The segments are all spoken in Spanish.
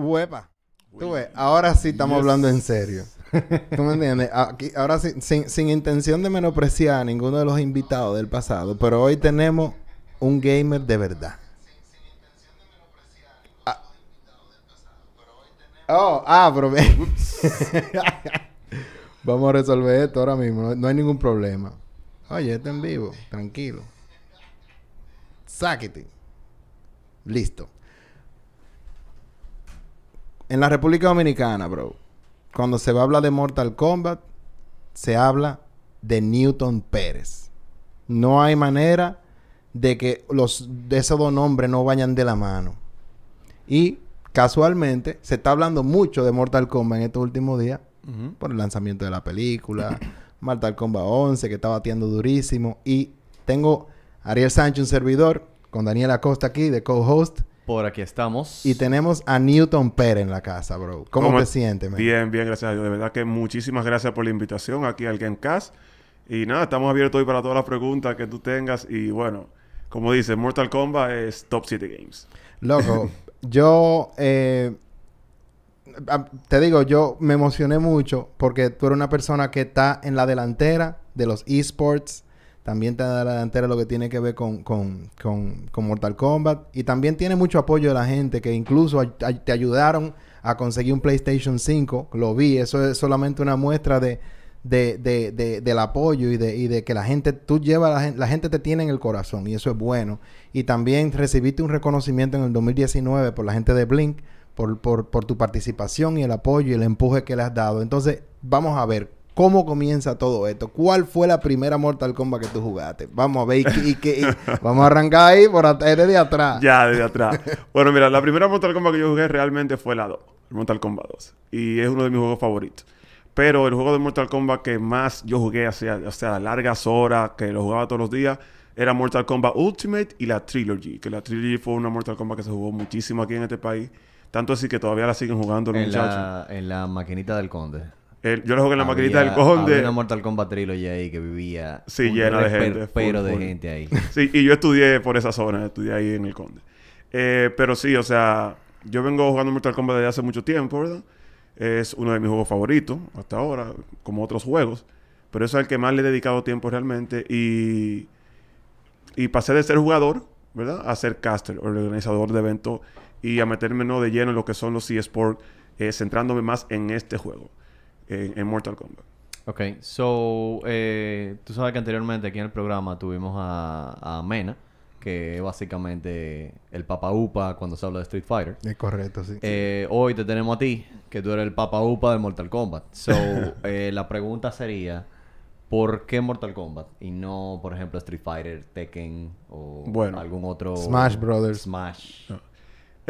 Huepa. Tú ves, ahora sí estamos hablando en serio. ¿Tú me entiendes? Aquí, ahora sí, sin, sin intención de menospreciar a ninguno de los invitados del pasado, pero hoy tenemos un gamer de verdad. Ah. Oh, ah, pero. Vamos a resolver esto ahora mismo. No, no hay ningún problema. Oye, está en vivo. Tranquilo. Sáquete. Listo. En la República Dominicana, bro, cuando se va a hablar de Mortal Kombat, se habla de Newton Pérez. No hay manera de que los de esos dos nombres no vayan de la mano. Y casualmente se está hablando mucho de Mortal Kombat en estos últimos días por el lanzamiento de la película, Mortal Kombat 11 que está batiendo durísimo y tengo a Ariel Sánchez un servidor con Daniel Acosta aquí de co-host Por aquí estamos. y tenemos a Newton Pérez en la casa, bro. ¿Cómo, ¿Cómo- te sientes, man? Bien, bien, gracias a Dios. De verdad que muchísimas gracias por la invitación aquí al Gamecast. Y nada, estamos abiertos hoy para todas las preguntas que tú tengas. Y bueno, como dices, Mortal Kombat es Top 7 Games. Loco, yo eh, te digo, yo me emocioné mucho porque tú eres una persona que está en la delantera de los esports. También está en la delantera lo que tiene que ver con, con, con, con Mortal Kombat. Y también tiene mucho apoyo de la gente que incluso te ayudaron a conseguir un PlayStation 5. Lo vi. Eso es solamente una muestra de, de, de, de- del apoyo y de, y de que la gente, tú llevas, la, gen- la gente te tiene en el corazón. Y eso es bueno. Y también recibiste un reconocimiento en el 2019 por la gente de Blink, por, por, por tu participación y el apoyo y el empuje que le has dado. Entonces, vamos a ver cómo comienza todo esto. ¿Cuál fue la primera Mortal Kombat que tú jugaste? Vamos a ver y, y- vamos a arrancar ahí por at- desde atrás. Ya, desde atrás. bueno, mira, la primera Mortal Kombat que yo jugué realmente fue la 2, el Mortal Kombat 2. Y es uno de mis juegos favoritos. Pero el juego de Mortal Kombat que más yo jugué, hacía, o sea, largas horas, que lo jugaba todos los días, era Mortal Kombat Ultimate y la Trilogy. Que la Trilogy fue una Mortal Kombat que se jugó muchísimo aquí en este país. Tanto así que todavía la siguen jugando los en muchachos. la, en la maquinita del conde. El- yo lo jugué en la maquinita del conde. Había una Mortal Kombat Trilogy ahí que vivía. Sí, llena de gente, Pero de full. gente ahí. Sí, y yo estudié por esa zona, estudié ahí en el Conde. Eh, pero sí, o sea, yo vengo jugando Mortal Kombat desde hace mucho tiempo, ¿verdad? Es uno de mis juegos favoritos hasta ahora, como otros juegos. Pero eso es el que más le he dedicado tiempo realmente. Y, y pasé de ser jugador, ¿verdad? A ser caster, organizador de eventos. Y a meterme ¿no? de lleno en lo que son los eSports, eh, centrándome más en este juego, en, en Mortal Kombat. Ok, so, eh, tú sabes que anteriormente aquí en el programa tuvimos a, a Mena, que es básicamente el Papa Upa cuando se habla de Street Fighter. Es correcto, sí. Eh, hoy te tenemos a ti, que tú eres el Papa Upa de Mortal Kombat. So, eh, la pregunta sería, ¿por qué Mortal Kombat? Y no, por ejemplo, Street Fighter, Tekken o Bueno. algún otro... Smash Brothers. Smash.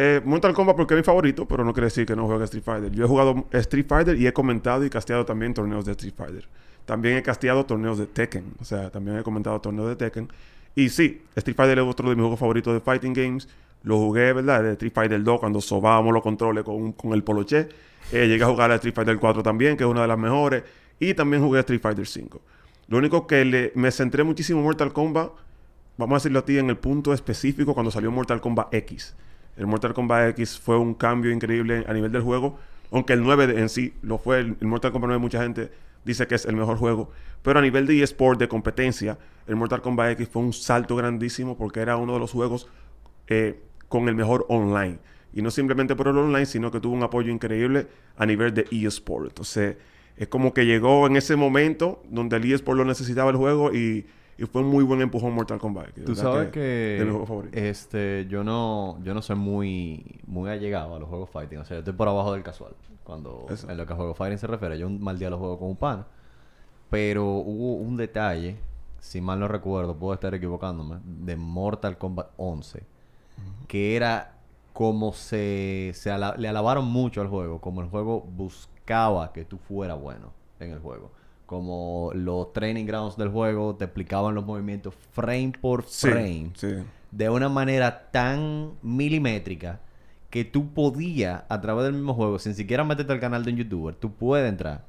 Eh, Mortal Kombat porque es mi favorito, pero no quiere decir que no juegue Street Fighter. Yo he jugado Street Fighter y he comentado y casteado también torneos de Street Fighter. También he casteado torneos de Tekken. O sea, también he comentado torneos de Tekken. Y sí, Street Fighter es otro de mis juegos favoritos de Fighting Games. Lo jugué, ¿verdad? De Street Fighter 2 cuando sobábamos los controles con, con el poloche. Eh, llegué a jugar a Street Fighter 4 también, que es una de las mejores. Y también jugué a Street Fighter 5. Lo único que le- me centré muchísimo en Mortal Kombat vamos a decirlo a ti en el punto específico cuando salió Mortal Kombat X. El Mortal Kombat X fue un cambio increíble a nivel del juego, aunque el 9 de- en sí lo fue. El, el Mortal Kombat 9 mucha gente dice que es el mejor juego, pero a nivel de eSport, de competencia, el Mortal Kombat X fue un salto grandísimo porque era uno de los juegos eh, con el mejor online. Y no simplemente por el online, sino que tuvo un apoyo increíble a nivel de eSport. Entonces, es como que llegó en ese momento donde el eSport lo necesitaba el juego y, y fue un muy buen empujón Mortal Kombat. Tú sabes que, de mis juegos favoritos. este yo no yo no soy muy muy allegado a los juegos fighting, o sea, yo estoy por abajo del casual cuando Eso. en lo que a juego fighting se refiere. Yo un mal día lo juego con un pana, pero hubo un detalle, si mal no recuerdo, puedo estar equivocándome, de Mortal Kombat 11, que era como se, se ala- le alabaron mucho al juego, como el juego buscaba que tú fueras bueno en el juego. Como los training grounds del juego te explicaban los movimientos frame por frame sí. de una manera tan milimétrica que tú podías, a través del mismo juego, sin siquiera meterte al canal de un youtuber, tú puedes entrar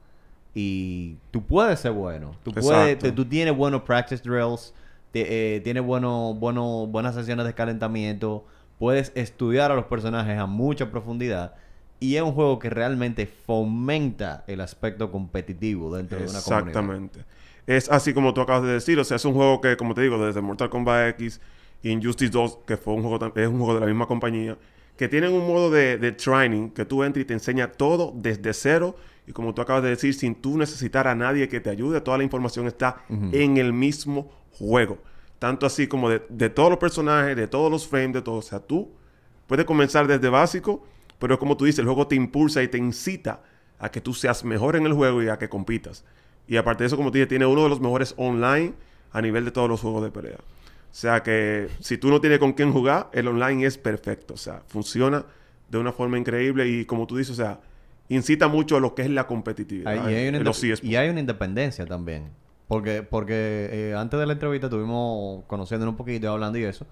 y tú puedes ser bueno. Tú, puedes, te- tú tienes buenos practice drills, te- eh, tienes bueno, bueno, buenas sesiones de calentamiento, puedes estudiar a los personajes a mucha profundidad y es un juego que realmente fomenta el aspecto competitivo dentro de una comunidad. Exactamente. Es así como tú acabas de decir. O sea, es un juego que, como te digo, desde Mortal Kombat X y Injustice 2, que fue un juego, es un juego de la misma compañía, que tienen un modo de, de training que tú entras y te enseña todo desde cero. Y como tú acabas de decir, sin tú necesitar a nadie que te ayude, toda la información está en el mismo juego. Tanto así como de, de todos los personajes, de todos los frames, de todo. O sea, tú puedes comenzar desde básico, pero como tú dices, el juego te impulsa y te incita a que tú seas mejor en el juego y a que compitas. Y aparte de eso, como te dije, tiene uno de los mejores online a nivel de todos los juegos de pelea. O sea que si tú no tienes con quién jugar, el online es perfecto. O sea, funciona de una forma increíble y como tú dices, o sea, incita mucho a lo que es la competitividad Hay- y, hay en los y hay una independencia también. Porque, porque eh, antes de la entrevista estuvimos conociéndonos un poquito y hablando y eso.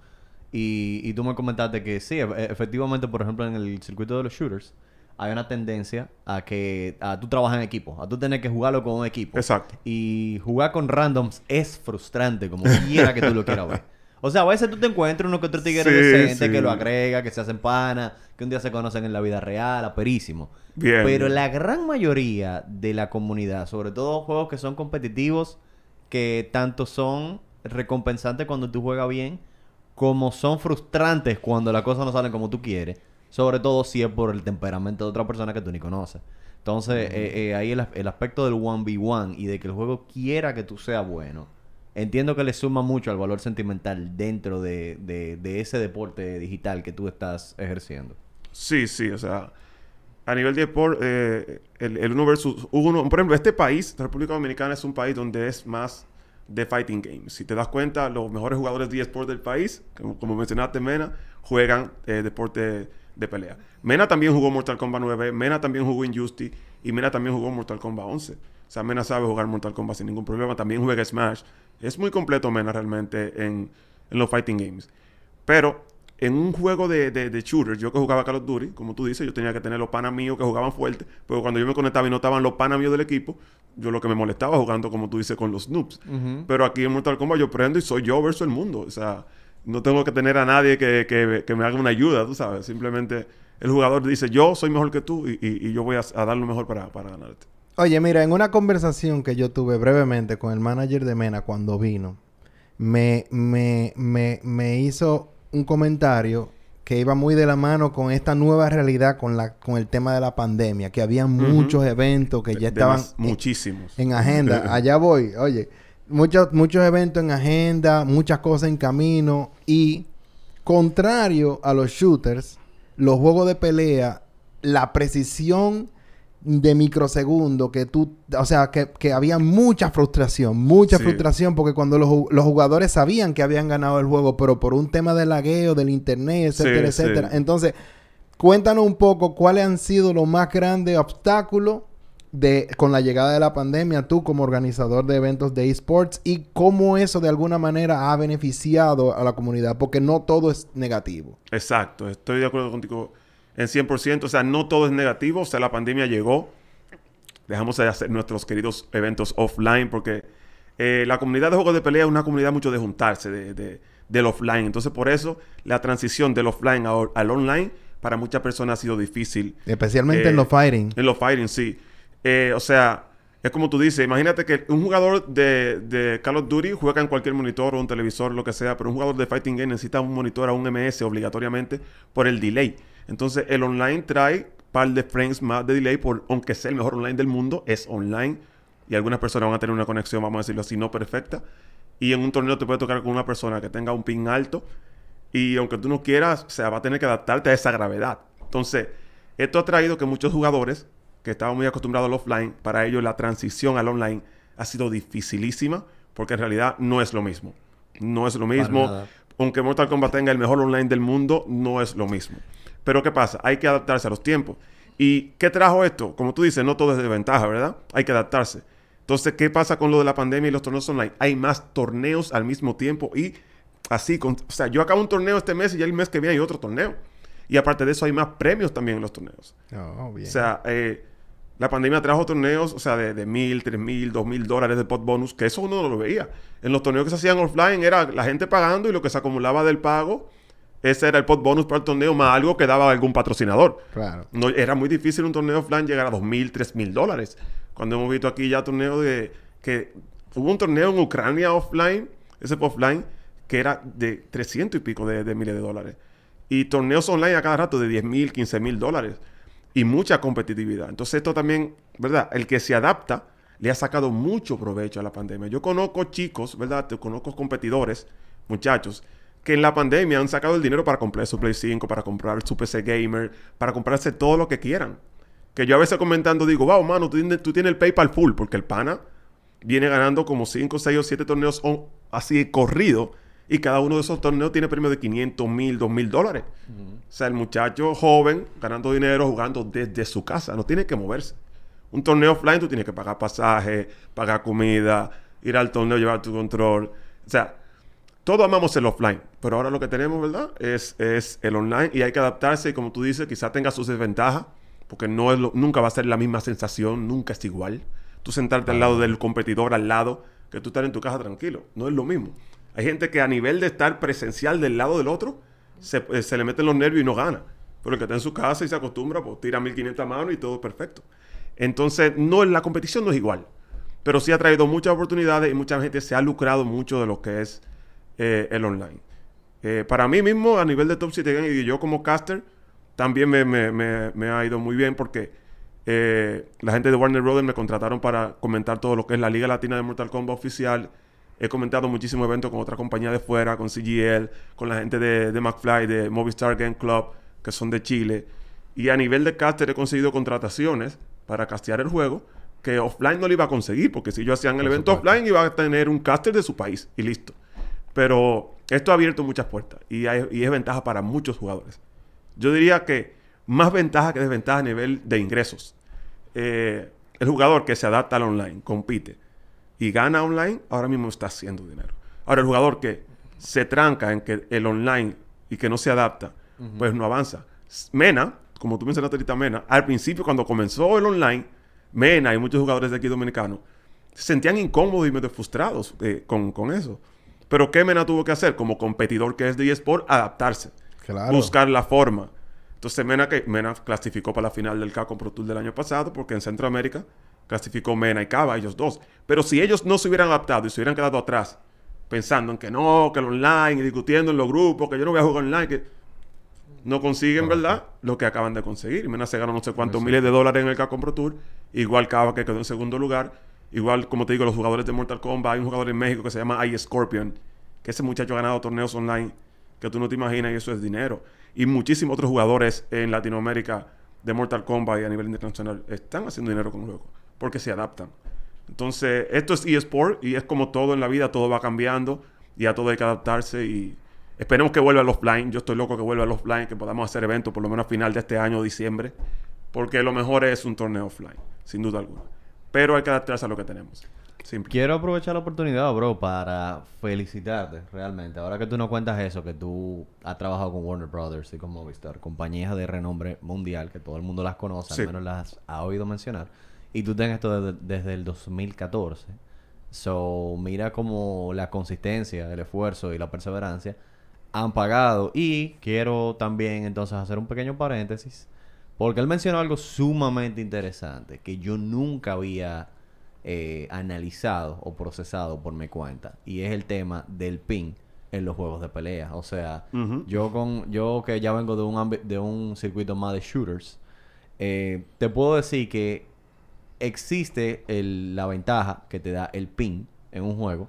Y, y tú me comentaste que sí, e- efectivamente, por ejemplo, en el circuito de los shooters, hay una tendencia a que a tú trabajas en equipo, a tú tener que jugarlo con un equipo. Exacto. Y jugar con randoms es frustrante, como quiera que tú lo quieras ver. O sea, a veces tú te encuentras uno que otro tigre Sí, decente sí. que lo agrega, que se hacen pana, que un día se conocen en la vida real, aperísimo. Bien. Pero la gran mayoría de la comunidad, sobre todo juegos que son competitivos, que tanto son recompensantes cuando tú juegas bien, como son frustrantes cuando las cosas no salen como tú quieres. Sobre todo si es por el temperamento de otra persona que tú ni conoces. Entonces, eh, eh, ahí el, as- el aspecto del 1v1 y de que el juego quiera que tú seas bueno, entiendo que le suma mucho al valor sentimental dentro de, de- de ese deporte digital que tú estás ejerciendo. Sí, sí, o sea, a nivel de sport, eh, el, el uno versus uno, por ejemplo, este país, la República Dominicana, es un país donde es más de fighting games. Si te das cuenta, los mejores jugadores de eSport del país, como, mencionaste, Mena, juegan eh, deporte de pelea. Mena también jugó Mortal Kombat 9, Mena también jugó Injustice y Mena también jugó Mortal Kombat 11. O sea, Mena sabe jugar Mortal Kombat sin ningún problema, también juega Smash. Es muy completo Mena realmente en, en los fighting games. Pero en un juego de, de, de shooter, yo que jugaba Call of Duty, como tú dices, yo tenía que tener los panas míos que jugaban fuerte, pero cuando yo me conectaba y no estaban los panas míos del equipo, yo lo que me molestaba jugando, como tú dices, con los noobs. Pero aquí en Mortal Kombat yo prendo y soy yo versus el mundo. O sea, no tengo que tener a nadie que, que- que me haga una ayuda, tú sabes. Simplemente el jugador dice, yo soy mejor que tú y, y- y yo voy a, a dar lo mejor para, para ganarte. Oye, mira, en una conversación que yo tuve brevemente con el manager de Mena cuando vino, me, me, me, me hizo un comentario que iba muy de la mano con esta nueva realidad con la con el tema de la pandemia, que había muchos eventos que ya estaban en- muchísimos. en agenda. Allá voy, oye, muchos muchos eventos en agenda, muchas cosas en camino y contrario a los shooters, los juegos de pelea, la precisión de microsegundo que tú, o sea, que, que había mucha frustración, mucha Sí. frustración porque cuando los, los jugadores sabían que habían ganado el juego, pero por un tema de lagueo, del internet, etcétera, Sí, etcétera. sí. Entonces, cuéntanos un poco cuáles han sido los más grandes obstáculos de, con la llegada de la pandemia, tú como organizador de eventos de esports y cómo eso de alguna manera ha beneficiado a la comunidad, porque no todo es negativo. Exacto, estoy de acuerdo contigo en 100%. O sea, no todo es negativo. O sea, la pandemia llegó. Dejamos de hacer nuestros queridos eventos offline porque eh, la comunidad de juegos de pelea es una comunidad mucho de juntarse, de, de- del offline. Entonces, por eso la transición del offline a- al online para muchas personas ha sido difícil. Especialmente Eh, en los fighting. En los fighting, sí. Eh, o sea, es como tú dices, imagínate que un jugador de, de Call of Duty juega en cualquier monitor o un televisor, lo que sea, pero un jugador de fighting game necesita un monitor a un MS obligatoriamente por el delay. Entonces, el online trae par de frames más de delay, por, aunque sea el mejor online del mundo, es online. Y algunas personas van a tener una conexión, vamos a decirlo así, no perfecta. Y en un torneo te puede tocar con una persona que tenga un ping alto. Y aunque tú no quieras, o sea, va a tener que adaptarte a esa gravedad. Entonces, esto ha traído que muchos jugadores que estaban muy acostumbrados al offline, para ellos la transición al online ha sido dificilísima, porque en realidad no es lo mismo. No es lo mismo. Aunque Mortal Kombat tenga el mejor online del mundo, no es lo mismo. Pero ¿qué pasa? Hay que adaptarse a los tiempos. ¿Y qué trajo esto? Como tú dices, no todo es de ventaja, ¿verdad? Hay que adaptarse. Entonces, ¿qué pasa con lo de la pandemia y los torneos online? Hay más torneos al mismo tiempo y así, con, o sea, yo acabo un torneo este mes y ya el mes que viene hay otro torneo. Y aparte de eso, hay más premios también en los torneos. Oh, bien. O sea, eh, la pandemia trajo torneos, o sea, de, de mil, tres mil, dos mil dólares de pot bonus, que eso uno no lo veía. En los torneos que se hacían offline era la gente pagando y lo que se acumulaba del pago ese era el pot bonus para el torneo más algo que daba algún patrocinador. Claro. No, era muy difícil un torneo offline llegar a 2.000, 3.000 dólares. Cuando hemos visto aquí ya torneos de... que Hubo un torneo en Ucrania offline, ese fue offline, que era de 300 y pico de, de miles de dólares. Y torneos online a cada rato de 10 mil, 15 mil dólares. Y mucha competitividad. Entonces esto también, ¿verdad? El que se adapta le ha sacado mucho provecho a la pandemia. Yo conozco chicos, ¿verdad? Te conozco competidores, muchachos, que en la pandemia han sacado el dinero para comprar su Play 5, para comprar su PC Gamer, para comprarse todo lo que quieran. Que yo a veces comentando digo, wow, mano, tú tienes, tú tienes el PayPal full, porque el pana viene ganando como 5, 6 o 7 torneos on- así corrido. Y cada uno de esos torneos tiene premio de 500 mil, 2 mil dólares. O sea, el muchacho joven ganando dinero jugando desde su casa, no tiene que moverse. Un torneo offline tú tienes que pagar pasaje, pagar comida, ir al torneo, llevar tu control. O sea, todos amamos el offline, pero ahora lo que tenemos, ¿verdad? Es, es el online y hay que adaptarse y como tú dices, quizás tenga sus desventajas, porque no es lo- nunca va a ser la misma sensación, nunca es igual. Tú sentarte al lado del competidor, al lado, que tú estar en tu casa tranquilo, no es lo mismo. Hay gente que a nivel de estar presencial del lado del otro, se, eh, se le meten los nervios y no gana. Pero el que está en su casa y se acostumbra, pues tira 1500 a mano y todo perfecto. Entonces, no, la competición no es igual. Pero sí ha traído muchas oportunidades y mucha gente se ha lucrado mucho de lo que es eh, el online. Eh, para mí mismo, a nivel de Top 7 Game y yo como caster, también me, me- me- me ha ido muy bien porque eh, la gente de Warner Brothers me contrataron para comentar todo lo que es la Liga Latina de Mortal Kombat oficial. He comentado muchísimos eventos con otra compañía de fuera, con CGL, con la gente de, de McFly, de Movistar Game Club, que son de Chile. Y a nivel de caster he conseguido contrataciones para castear el juego que offline no lo iba a conseguir, porque si yo hacían el Por evento supuesto. offline iba a tener un caster de su país y listo. Pero esto ha abierto muchas puertas y, hay- y es ventaja para muchos jugadores. Yo diría que más ventaja que desventaja a nivel de ingresos. Eh, el jugador que se adapta al online, compite y gana online, ahora mismo está haciendo dinero. Ahora, el jugador que se tranca en que el online y que no se adapta, pues no avanza. Mena, como tú mencionaste ahorita, Mena, al principio cuando comenzó el online, Mena y muchos jugadores de aquí dominicanos se sentían incómodos y medio frustrados eh, con, con eso. Pero ¿qué Mena tuvo que hacer? Como competidor que es de eSport, adaptarse. Claro. Buscar la forma. Entonces Mena, que, Mena clasificó para la final del Capcom Pro Tour del año pasado porque en Centroamérica clasificó Mena y Cava, ellos dos. Pero si ellos no se hubieran adaptado y se hubieran quedado atrás pensando en que no, que el online y discutiendo en los grupos, que yo no voy a jugar online, que no consiguen, ¿verdad? Lo que acaban de conseguir. Mena se ganó no sé cuántos miles de dólares en el Capcom Pro Tour. Igual Cava que quedó en segundo lugar. Igual, como te digo, los jugadores de Mortal Kombat. Hay un jugador en México que se llama I. Que ese muchacho ha ganado torneos online que tú no te imaginas y eso es dinero. Y muchísimos otros jugadores en Latinoamérica de Mortal Kombat y a nivel internacional están haciendo dinero con el juego. Porque se adaptan. Entonces, esto es eSport y es como todo en la vida, todo va cambiando y a todo hay que adaptarse y esperemos que vuelva al offline. Yo estoy loco que vuelva al offline, que podamos hacer eventos por lo menos a final de este año, diciembre, porque lo mejor es un torneo offline, sin duda alguna. Pero hay que adaptarse a lo que tenemos. Simple. Quiero aprovechar la oportunidad, bro, para felicitarte realmente. Ahora que tú nos cuentas eso, que tú has trabajado con Warner Brothers y con Movistar, compañías de renombre mundial, que todo el mundo las conoce, Sí. al menos las ha oído mencionar. Y tú tienes esto desde, desde el 2014. So, mira cómo la consistencia, el esfuerzo y la perseverancia han pagado. Y quiero también entonces hacer un pequeño paréntesis. Porque él mencionó algo sumamente interesante que yo nunca había eh, analizado o procesado por mi cuenta. Y es el tema del ping en los juegos de pelea. O sea, yo con yo que ya vengo de un de un circuito más de shooters, eh, te puedo decir que existe el- la ventaja que te da el ping en un juego,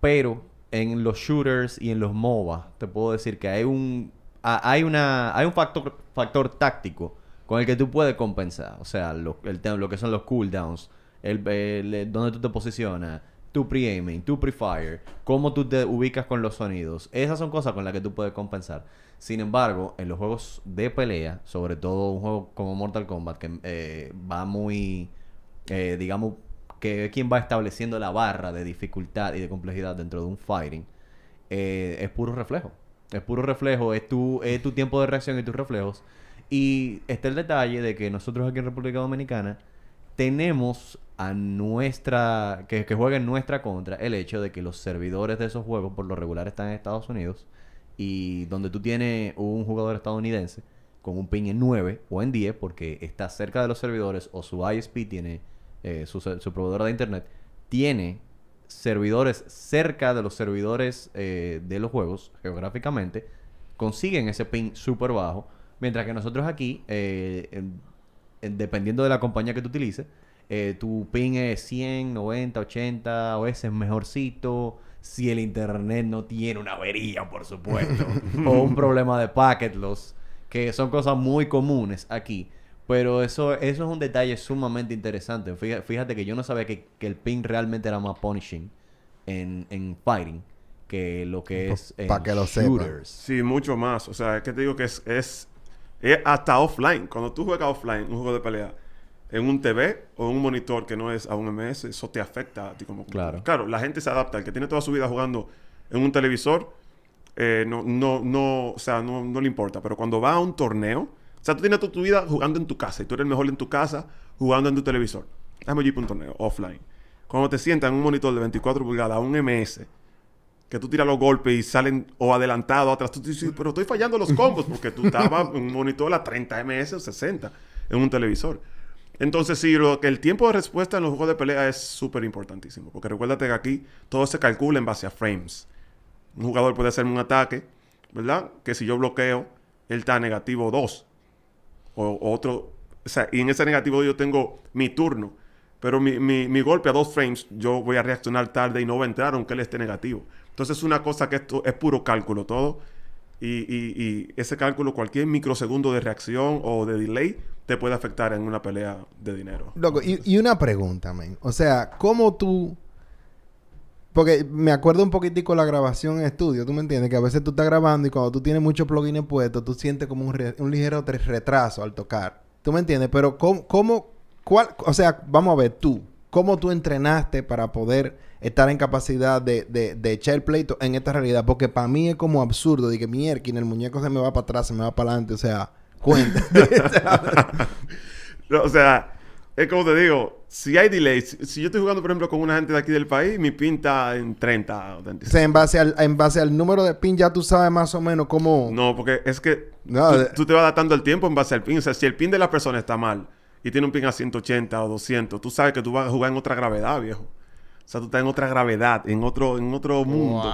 pero en los shooters y en los MOBA te puedo decir que hay un a- hay una hay un factor factor táctico con el que tú puedes compensar, o sea, lo, el lo que son los cooldowns, el, el- donde tú te posicionas, tu pre-aiming, tu pre-fire, cómo tú te ubicas con los sonidos. Esas son cosas con las que tú puedes compensar. Sin embargo, en los juegos de pelea, sobre todo un juego como Mortal Kombat, que eh, va muy, eh, digamos, que es quien va estableciendo la barra de dificultad y de complejidad dentro de un fighting, eh, es puro reflejo. Es puro reflejo, es tu, es tu tiempo de reacción y tus reflejos. Y está el detalle de que nosotros aquí en República Dominicana tenemos a nuestra, que, que juega en nuestra contra, el hecho de que los servidores de esos juegos por lo regular están en Estados Unidos y donde tú tienes un jugador estadounidense con un ping en 9 o en 10 porque está cerca de los servidores o su ISP tiene, eh, su, su proveedora de internet, tiene servidores cerca de los servidores eh, de los juegos geográficamente, consiguen ese ping súper bajo, mientras que nosotros aquí, eh, en- en- dependiendo de la compañía que tú utilices, eh, tu ping es 100, 90, 80, o ese es mejorcito. Si el internet no tiene una avería, por supuesto, o un problema de packet loss, que son cosas muy comunes aquí. Pero eso, eso es un detalle sumamente interesante. Fíjate, fíjate que yo no sabía que, que el ping realmente era más punishing en, en fighting que lo que Pues, es en pa' que lo sepan. shooters. Sí, mucho más. O sea, es que te digo que es, es, es hasta offline. Cuando tú juegas offline, un juego de pelea, en un TV o en un monitor que no es a un MS, eso te afecta a ti como Claro. Claro, la gente se adapta. El que tiene toda su vida jugando en un televisor, eh, no, no, no, o sea, no, no le importa. Pero cuando va a un torneo, o sea, tú tienes toda tu vida jugando en tu casa y tú eres el mejor en tu casa jugando en tu televisor. Torneo, offline. Cuando te sientas en un monitor de 24 pulgadas, un MS, que tú tiras los golpes y salen o adelantado atrás. Tú dices, pero estoy fallando los combos porque tú estabas en un monitor a 30 ms o 60 en un televisor. Entonces, sí, lo que el tiempo de respuesta en los juegos de pelea es súper importantísimo. Porque recuérdate que aquí todo se calcula en base a frames. Un jugador puede hacerme un ataque, ¿verdad? Que si yo bloqueo, él está negativo 2. O, otro. O sea, y en ese negativo yo tengo mi turno. Pero mi, mi- mi golpe a dos frames, yo voy a reaccionar tarde y no va a entrar aunque él esté negativo. Entonces es una cosa que esto es puro cálculo todo. Y, y- y ese cálculo, cualquier microsegundo de reacción o de delay, te puede afectar en una pelea de dinero. Loco, y, y una pregunta, men. O sea, ¿cómo tú...? Porque me acuerdo un poquitico la grabación en estudio, ¿tú me entiendes? Que a veces tú estás grabando y cuando tú tienes muchos plugins puestos, tú sientes como un, re- un ligero retraso al tocar. ¿Tú me entiendes? Pero ¿cómo, cómo cuál, o sea, vamos a ver tú, ¿cómo tú entrenaste para poder estar en capacidad de, de, de echar el pleito en esta realidad? Porque para mí es como absurdo, de que mierda, el muñeco se me va para atrás, se me va para adelante, o sea, cuenta. O sea, es como te digo, si hay delays, si yo estoy jugando, por ejemplo, con una gente de aquí del país, mi pinta en 30 o O 36. sea, en base al, en base al número de pin ya tú sabes más o menos cómo... No, porque es que No, tú, de- tú te vas adaptando el tiempo en base al pin. O sea, si el pin de la persona está mal y tiene un pin a 180 o 200, tú sabes que tú vas a jugar en otra gravedad, viejo. O sea, tú estás en otra gravedad, en otro, en otro mundo.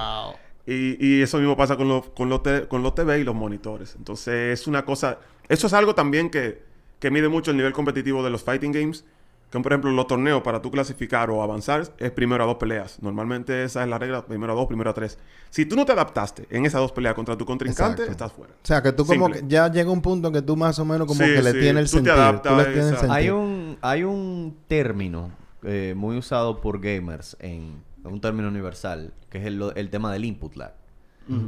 Y, y eso mismo pasa con los, con, los te- con los TV y los monitores. Entonces, es una cosa... Eso es algo también que, que mide mucho el nivel competitivo de los fighting games. Que, por ejemplo, los torneos, para tú clasificar o avanzar, es primero a dos peleas. Normalmente esa es la regla, primero a dos, primero a tres. Si tú no te adaptaste en esas dos peleas contra tu contrincante, Exacto. estás fuera. O sea, que tú como Simple. que ya llega un punto en que tú más o menos como Sí, que le sí, tienes el tú te sentido. adaptas tú le a tienes el esa- sentido. Hay un, hay un término eh, muy usado por gamers en un término universal, que es el, el tema del input lag.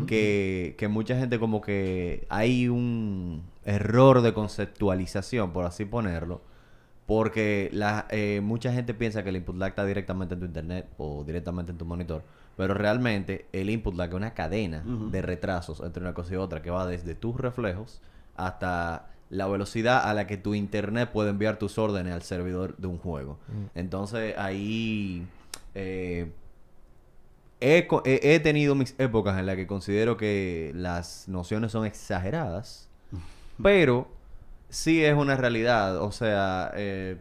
que, que mucha gente como que hay un error de conceptualización, por así ponerlo, porque la, eh, mucha gente piensa que el input lag está directamente en tu internet o directamente en tu monitor, pero realmente el input lag es una cadena de retrasos entre una cosa y otra que va desde tus reflejos hasta la velocidad a la que tu internet puede enviar tus órdenes al servidor de un juego. Entonces ahí eh, he- he tenido mis épocas en las que considero que las nociones son exageradas, pero sí es una realidad. O sea, eh,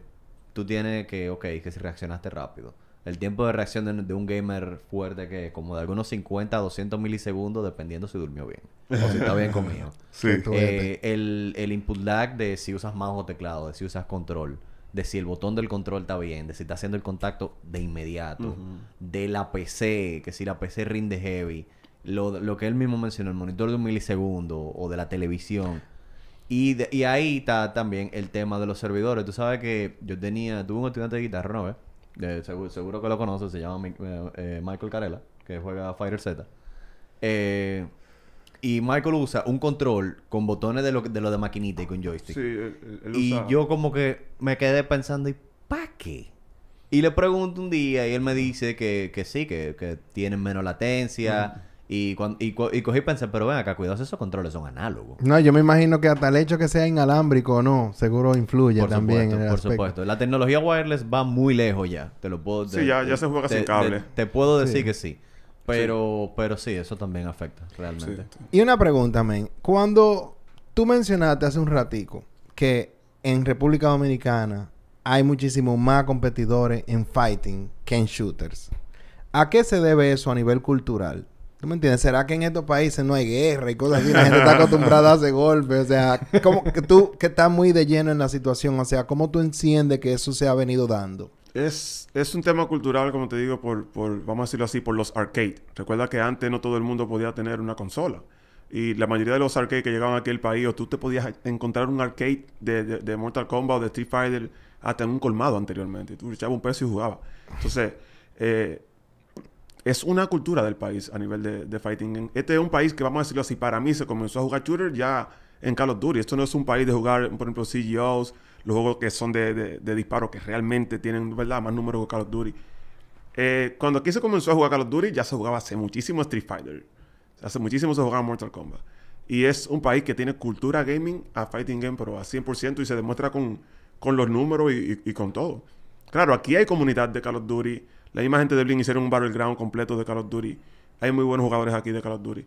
tú tienes que, ok, que si reaccionaste rápido. El tiempo de reacción de, de un gamer fuerte que como de algunos 50 a 200 milisegundos dependiendo si durmió bien o si está bien comido. Sí. Eh, el, el input lag de si usas mouse o teclado, de si usas control, de si el botón del control está bien, de si está haciendo el contacto de inmediato, de la PC, que si la PC rinde heavy, lo, lo que él mismo mencionó, el monitor de un milisegundo o de la televisión. Y, de- y ahí está también el tema de los servidores. Tú sabes que yo tenía, tuve un estudiante de guitarra, ¿no? ves? De- seguro, seguro que lo conoces, se llama eh, eh, Michael Carella, que juega Fighter Z. Eh, y Michael usa un control con botones de lo, de lo de maquinita y con joystick. Sí, él- él y usa- yo como que me quedé pensando, ¿y para qué? Y le pregunto un día y él me dice que, que sí, que, que tienen menos latencia. Y, cuan- y, co- y cogí y pensé, pero ven acá, cuidado, esos controles son análogos. No, yo me imagino que hasta el hecho que sea inalámbrico o no, seguro influye Por también supuesto, en el por aspecto. supuesto. La tecnología wireless va Sí, sin cable. ya- ya se juega sin cable. Te, puedo decir Sí. que sí. Pero, pero sí, eso también afecta realmente. Sí. Y una pregunta, men. Cuando tú mencionaste hace un ratico que en República Dominicana hay muchísimos más competidores en fighting que en shooters. ¿A qué se debe eso a nivel cultural? ¿Tú me entiendes? ¿Será que en estos países no hay guerra y cosas así? La gente está acostumbrada a hacer golpes. O sea, como que tú que estás muy de lleno en la situación. O sea, ¿cómo tú enciendes que eso se ha venido dando? Es, es un tema cultural, como te digo, por, por, vamos a decirlo así, por los arcades. Recuerda que antes no todo el mundo podía tener una consola. Y la mayoría de los arcades que llegaban aquí al país, o tú te podías encontrar un arcade de, de, de Mortal Kombat o de Street Fighter hasta en un colmado anteriormente. Tú echabas un peso y jugabas. Entonces, eh, es una cultura del país a nivel de, de fighting. Este es un país que, vamos a decirlo así, para mí se comenzó a jugar shooter ya en Call of Duty. Esto no es un país de jugar, por ejemplo, CGOs, los juegos que son de, de, de disparos que realmente tienen, ¿verdad?, más números que Call of Duty. Eh, cuando aquí se comenzó a jugar Call of Duty, ya se jugaba hace muchísimo Street Fighter. Hace muchísimo se jugaba Mortal Kombat. Y es un país que tiene cultura gaming a fighting game, pero a 100% y se demuestra con, con los números y, y, y con todo. Claro, aquí hay comunidad de Call of Duty. La misma gente de Blink hicieron un Battleground completo de Call of Duty. Hay muy buenos jugadores aquí de Call of Duty.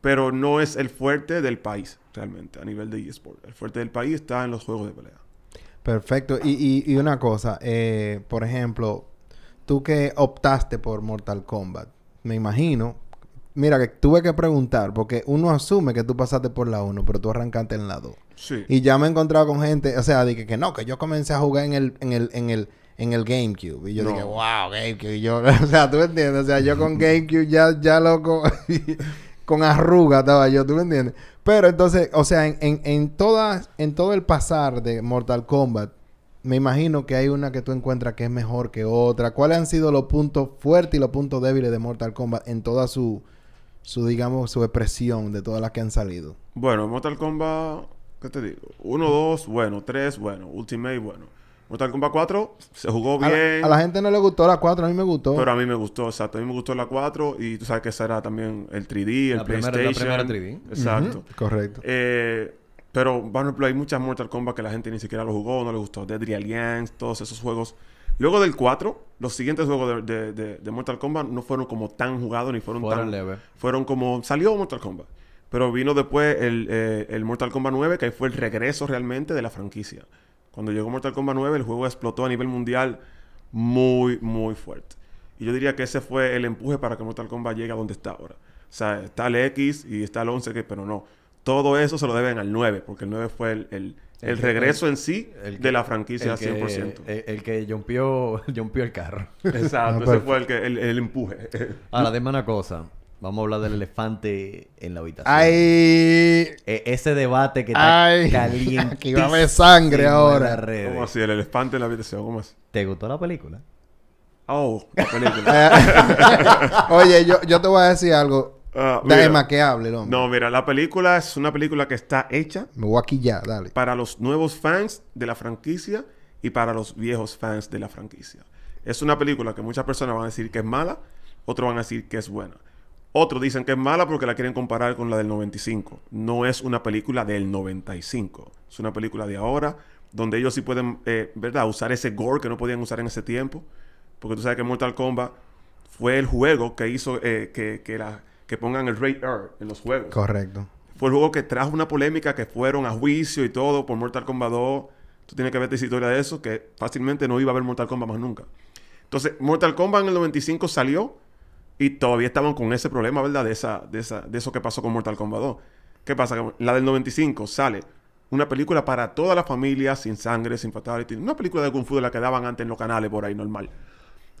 Pero no es el fuerte del país, realmente, a nivel de eSport. El fuerte del país está en los juegos de pelea. Perfecto. Y, y, y una cosa, eh, por ejemplo, tú que optaste por Mortal Kombat, me imagino, mira que tuve que preguntar, porque uno asume que tú pasaste por la 1, pero tú arrancaste en la 2. Sí. Y ya me he encontrado con gente, o sea, dije que no, que yo comencé a jugar en el, en el, en el, en el GameCube. Y yo No. dije, wow, GameCube. Y yo, o sea, tú me entiendes, o sea, yo con GameCube ya, ya loco, con arruga estaba yo, tú me entiendes. Pero entonces, o sea, en, en, en, todas, en todo el pasar de Mortal Kombat, me imagino que hay una que tú encuentras que es mejor que otra. ¿Cuáles han sido los puntos fuertes y los puntos débiles de Mortal Kombat en toda su, su digamos, su expresión de todas las que han salido? Bueno, Mortal Kombat, ¿qué te digo? 1, 2, bueno. 3, bueno. Ultimate, bueno. Mortal Kombat 4 se jugó A bien. la, a la gente no le gustó la 4, a mí me gustó. Pero a mí me gustó, exacto. A mí me gustó la 4 y tú sabes que esa era también el 3D, el La primera- la PlayStation. primera 3D. Exacto. Correcto. Eh, pero, por ejemplo, hay muchas Mortal Kombat que la gente ni siquiera lo jugó, no le gustó. Deadly Alliance, todos esos juegos. Luego del 4, los siguientes juegos de, de- de- de Mortal Kombat no fueron como tan jugados ni fueron, Fueron tan... leves. Fueron como... Salió Mortal Kombat. Pero vino después el, eh, el Mortal Kombat 9, que ahí fue el regreso realmente de la franquicia. Cuando llegó Mortal Kombat 9, el juego explotó a nivel mundial muy, muy fuerte. Y yo diría que ese fue el empuje para que Mortal Kombat llegue a donde está ahora. O sea, está el X y está el 11, que, pero no. Todo eso se lo deben al 9, porque el 9 fue el, el- el El que- regreso en sí el que- de la franquicia el que, 100%. El, el que jompió el carro. Exacto, ese perfecto. fue el, que, el, el empuje. Ahora, dime una cosa. Vamos a hablar del elefante en la habitación. ¡Ay! E- ese debate que está ¡Ay! caliente. Aquí va a haber sangre ahora. ¿Cómo así? El elefante en la habitación, ¿cómo así? ¿Te gustó la película? Oh, la película. Oye, yo, yo te voy a decir algo. Ah, mira. Que hable, hombre. no, mira, la película es una película que está hecha Me voy a quillar, dale. para los nuevos fans de la franquicia y para los viejos fans de la franquicia. Es una película que muchas personas van a decir que es mala, otros van a decir que es buena. Otros dicen que es mala porque la quieren comparar con la del 95. No es una película del 95. Es una película de ahora, donde ellos sí pueden, eh, ¿verdad?, usar ese gore que no podían usar en ese tiempo. Porque tú sabes que Mortal Kombat fue el juego que hizo eh, que, que, la- que pongan el Rated R en los juegos. Correcto. Fue el juego que trajo una polémica que fueron a juicio y todo por Mortal Kombat 2. Tú tienes que ver esa historia de eso, que fácilmente no iba a haber Mortal Kombat más nunca. Entonces, Mortal Kombat en el 95 salió y todavía estaban con ese problema, ¿verdad? De, esa, de, esa, de eso que pasó con Mortal Kombat 2. ¿Qué pasa? La del 95 sale una película para toda la familia, sin sangre, sin fatality. Una película de Kung Fu de la que daban antes en los canales por ahí, normal.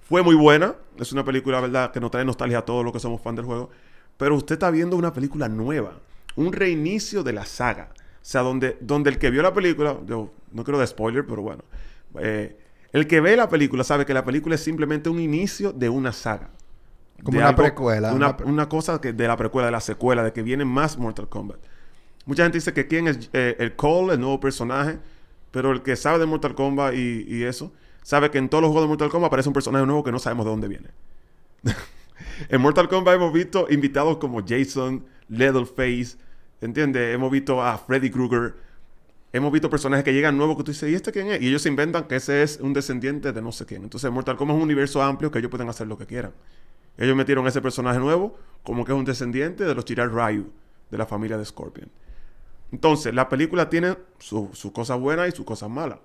Fue muy buena. Es una película, ¿verdad?, que nos trae nostalgia a todos los que somos fan del juego. Pero usted está viendo una película nueva. Un reinicio de la saga. O sea, donde, donde el que vio la película... Yo no quiero de spoiler, pero bueno. eh, el que ve la película sabe que la película es simplemente un inicio de una saga. Como una algo- precuela, Una, una pre- una cosa que de la precuela, de la secuela, de que viene más Mortal Kombat. Mucha gente dice que quién es eh, el Cole, el nuevo personaje. Pero el que sabe de Mortal Kombat y, y eso, sabe que en todos los juegos de Mortal Kombat aparece un personaje nuevo que no sabemos de dónde viene. en Mortal Kombat hemos visto invitados como Jason, Leatherface, ¿entiendes? Hemos visto a Freddy Krueger. Hemos visto personajes que llegan nuevos que tú dices, ¿y este quién es? Y ellos se inventan que ese es un descendiente de no sé quién. Entonces, Mortal Kombat es un universo amplio que ellos pueden hacer lo que quieran. Ellos metieron ese personaje nuevo como que es un descendiente de los Chirar Ryu, de la familia de Scorpion. Entonces, la película tiene sus cosas buenas y sus cosas malas.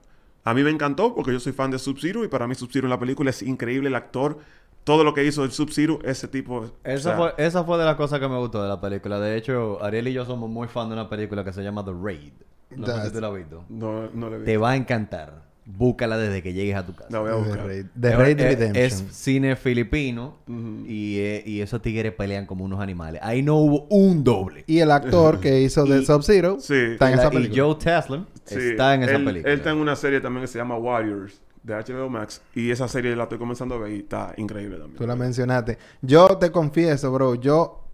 A mí me encantó porque yo soy fan de Sub-Zero y para mí Sub-Zero en la película es increíble. El actor, todo lo que hizo el Sub-Zero, ese tipo... Esa, o sea, fue, esa fue de las cosas que me gustó de la película. De hecho, Ariel y yo somos muy fan de una película que se llama The Raid. No sé si tú la has visto. No, no le vi. Te va a encantar. Búscala desde que llegues a tu casa. La voy a The buscar. The Raid Es- Redemption. Es cine filipino y, eh, y esos tigres pelean como unos animales. Ahí no hubo un doble. Y el actor que hizo de Y- Sub-Zero Sí. está en esa y película. Joe Taslim Sí, está en esa él, película. Él está en una serie también que se llama Warriors de HBO Max. Y esa serie la estoy comenzando a ver y está increíble también. Tú la mencionaste. Yo te confieso, bro, yo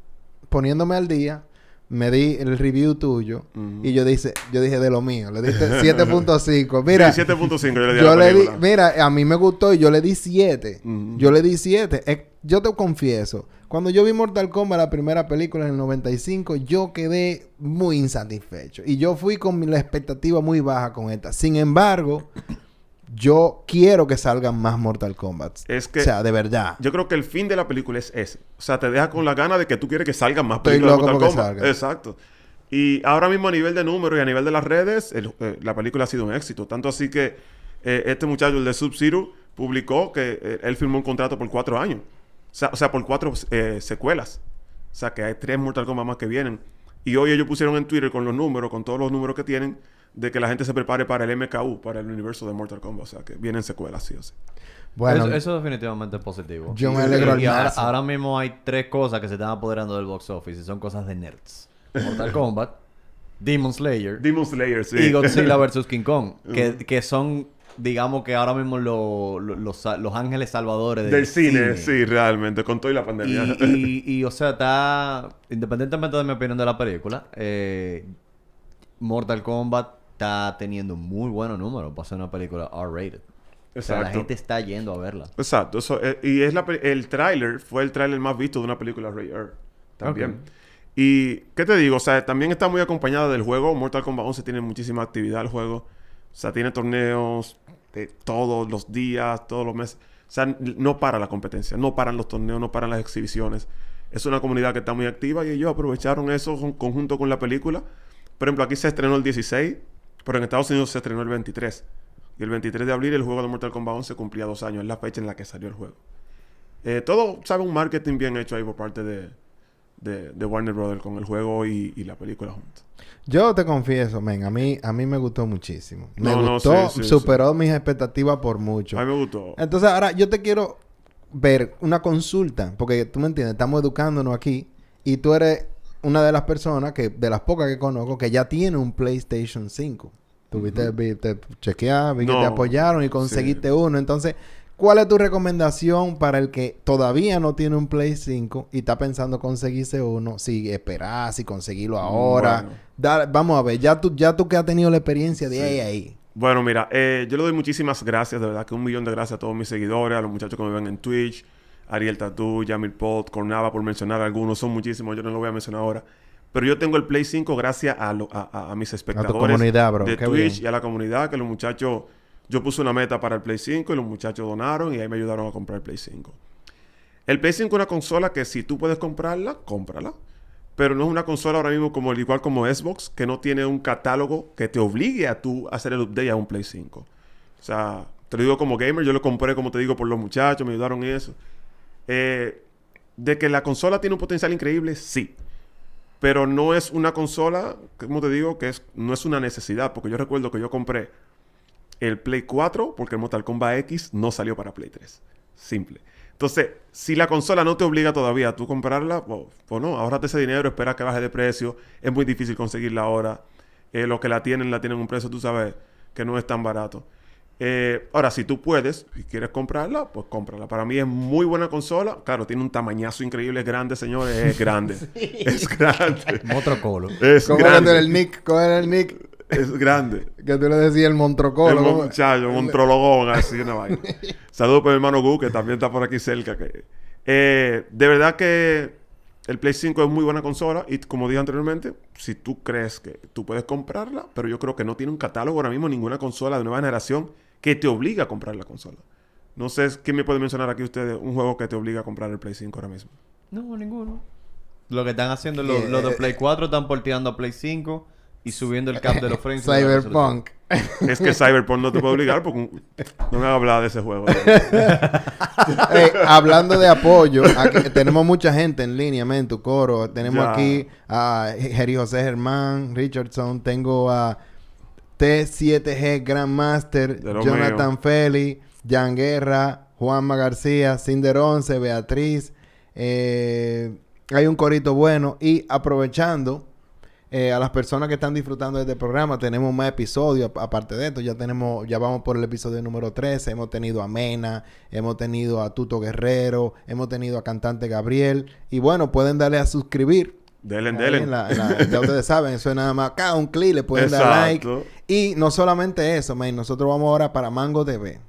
poniéndome al día, me di el review tuyo y yo dije, yo dije de lo mío, le diste 7.5. Mira, Sí, 7.5 yo le di a yo la le di, mira, a mí me gustó y yo le di 7. Ujú. Yo le di 7. Eh, yo te confieso, cuando yo vi Mortal Kombat, la primera película en el 95, yo quedé muy insatisfecho. Y yo fui con mi- la expectativa muy baja con esta. Sin embargo, yo quiero que salgan más Mortal Kombat. Es que- O sea, de verdad. Yo creo que el fin de la película es ese. O sea, te deja con la gana de que tú quieres que salgan más Estoy películas de Mortal Kombat. Exacto. Y ahora mismo a nivel de números y a nivel de las redes, el- eh, la película ha sido un éxito. Tanto así que eh, este muchacho, el de Sub-Zero, publicó que eh, él firmó un contrato por cuatro años. O sea, o sea por cuatro secuelas. O sea, que hay tres Mortal Kombat más que vienen. Y hoy ellos pusieron en Twitter con los números, con todos los números que tienen, de que la gente se prepare para el MKU, para el universo de Mortal Kombat. O sea, que vienen secuelas, sí o sí. Bueno, eso, eso definitivamente es positivo. Yo me alegro al Y ahora, mismo hay tres cosas que se están apoderando del box office y son cosas de nerds. Mortal Kombat, Demon Slayer Demon Slayer, sí. y Godzilla vs. King Kong. Que, que son, digamos que ahora mismo lo- lo- los, los ángeles salvadores del, Del cine, sí, realmente, con toda la pandemia. Y, y, y, o sea, está... Independientemente de mi opinión de la película, eh, Mortal Kombat está teniendo muy buenos números para ser una película R-rated. O sea, la Exacto. gente está yendo a verla. Exacto. Eso, eh, y es la, el tráiler fue el tráiler más visto de una película Ray Earth. También. Y, ¿qué te digo? O sea, también está muy acompañada del juego. Mortal Kombat 11 tiene muchísima actividad el juego. O sea, tiene torneos de todos los días, todos los meses. O sea, no para la competencia, no paran los torneos, no paran las exhibiciones. Es una comunidad que está muy activa y ellos aprovecharon eso con- conjunto con la película. Por ejemplo, aquí se estrenó el 16, pero en Estados Unidos se estrenó el 23. Y el 23 de abril el juego de Mortal Kombat 11 cumplía dos años. Es la fecha en la que salió el juego. Eh, todo, sabe, un marketing bien hecho ahí por parte de, de, de Warner Brothers con el juego y, y la película juntos. yo te confieso, men, a mí, a mí me gustó muchísimo. Me No, no, gustó, sí, sí, superó mis expectativas por mucho. A mí me gustó. Entonces, ahora yo te quiero ver una consulta, porque tú me entiendes, estamos educándonos aquí y tú eres una de las personas que, de las pocas que conozco, que ya tiene un PlayStation 5. Tuviste, vi- te chequear, vi que No. te apoyaron y conseguiste uno. Entonces, ¿cuál es tu recomendación para el que todavía no tiene un Play 5 y está pensando conseguirse uno? Si esperar, si conseguirlo ahora. Bueno. Da- vamos a ver, ya tú, ya tú que has tenido la experiencia de Sí. ahí ahí. Bueno, mira, eh, yo le doy muchísimas gracias, de verdad que un millón de gracias a todos mis seguidores, a los muchachos que me ven en Twitch, Ariel Tatú, Yamil Pot, Cornava, por mencionar algunos, son muchísimos, yo no los voy a mencionar ahora. Pero yo tengo el Play 5 gracias a, lo- a, a- mis espectadores comunidad, bro, de qué Twitch bien. y a la comunidad, que los muchachos, yo puse una meta para el Play 5 y los muchachos donaron y ahí me ayudaron a comprar el Play 5. El Play 5 es una consola que si tú puedes comprarla, cómprala. Pero no es una consola ahora mismo como igual como Xbox, que no tiene un catálogo que te obligue a tú hacer el update a un Play 5. O sea, te lo digo como gamer, yo lo compré, como te digo, por los muchachos, me ayudaron en eso. Eh, de que la consola tiene un potencial increíble, sí. Pero no es una consola, como te digo, que es, no es una necesidad. Porque yo recuerdo que yo compré el Play 4 porque el Mortal Kombat X no salió para Play 3. Simple. Entonces, si la consola no te obliga todavía a tú comprarla, pues, no, ahorrate ese dinero, espera que baje de precio. Es muy difícil conseguirla ahora. Eh, los que la tienen, la tienen un precio, tú sabes, que no es tan barato. Eh, ahora, si tú puedes y quieres comprarla, pues cómprala. Para mí es muy buena consola. Claro, tiene un tamañazo increíble, es grande, señores. Es grande. es grande. Motrocolo. Es ¿Cómo era grande. el Nick? ¿Cómo era el Nick? Es grande. Que tú le decías el Montrocolo. el ¿cómo? muchacho, un trologón, así una vaina. Saludos para mi hermano Gu, que también está por aquí cerca. Que, eh, de verdad que el Play 5 es muy buena consola y como dije anteriormente, si tú crees que tú puedes comprarla, pero yo creo que no tiene un catálogo ahora mismo ninguna consola de nueva generación que te obliga a comprar la consola. No sé quién me puede mencionar aquí ustedes un juego que te obliga a comprar el Play 5 ahora mismo. No, ninguno. Lo que están haciendo los, Yeah. los de Play 4 están porteando a Play 5 y subiendo el cap de los frames. Cyberpunk. Es que Cyberpunk no te puede obligar porque no me hagas hablar de ese juego. Ey, hablando de apoyo, aquí tenemos mucha gente en línea, men, tu coro. Tenemos Ya. aquí a Jerry José Germán Richardson. Tengo a T7G Grandmaster, Jonathan mío. Feli, Jan Guerra, Juanma García, Cinder 11, Beatriz. eh, hay un corito bueno. Y aprovechando eh, a las personas que están disfrutando de este programa, tenemos más episodios. ap- Aparte de esto, ya tenemos, ya vamos por el episodio número 13. Hemos tenido a Mena, hemos tenido a Tuto Guerrero, hemos tenido a Cantante Gabriel. Y bueno, pueden darle a suscribir. Delen, delen. en la- en la- ya ustedes saben, eso es nada más. Cada un clic le pueden dar like. Y no solamente eso, man. Nosotros vamos ahora para Mango TV.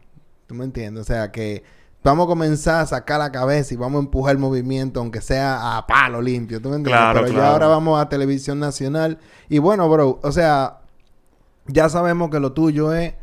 ¿Tú me entiendes? O sea que vamos a comenzar a sacar la cabeza y vamos a empujar el movimiento, aunque sea a palo limpio. ¿Tú me entiendes? Claro, Pero ya ahora vamos a Televisión Nacional. Y bueno, bro, o sea, ya sabemos que lo tuyo es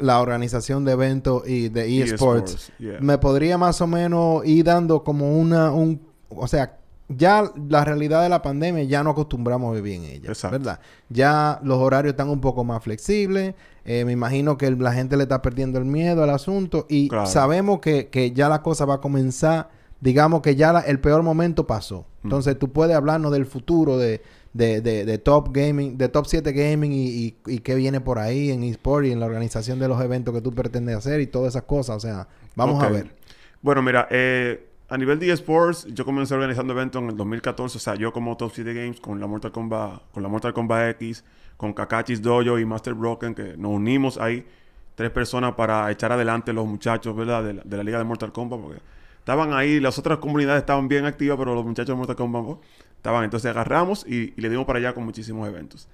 la organización de eventos y de eSports. yeah. Me podría más o menos ir dando como una, un, o sea, ya la realidad de la pandemia ya no acostumbramos a vivir en ella, Exacto. ¿verdad? Ya los horarios están un poco más flexibles. eh, me imagino que el- la gente le está perdiendo el miedo al asunto y Claro. sabemos que, que ya la cosa va a comenzar. Digamos que ya la- el peor momento pasó. Mm. Entonces tú puedes hablarnos del futuro de, de, de, de Top Gaming, de Top 7 Gaming y, y, y qué viene por ahí en eSport y en la organización de los eventos que tú pretendes hacer y todas esas cosas. O sea, vamos a ver. Bueno, mira, eh, a nivel de eSports, yo comencé organizando eventos en el 2014. O sea, yo como Top 7 Games con la Mortal Kombat, con la Mortal Kombat X, con Kakachis Dojo y Master Broken, que nos unimos ahí, tres personas para echar adelante los muchachos, ¿verdad? De la, liga de Mortal Kombat, porque estaban ahí, las otras comunidades estaban bien activas, pero los muchachos de Mortal Kombat pues, estaban. Entonces agarramos y, y le dimos para allá con muchísimos eventos.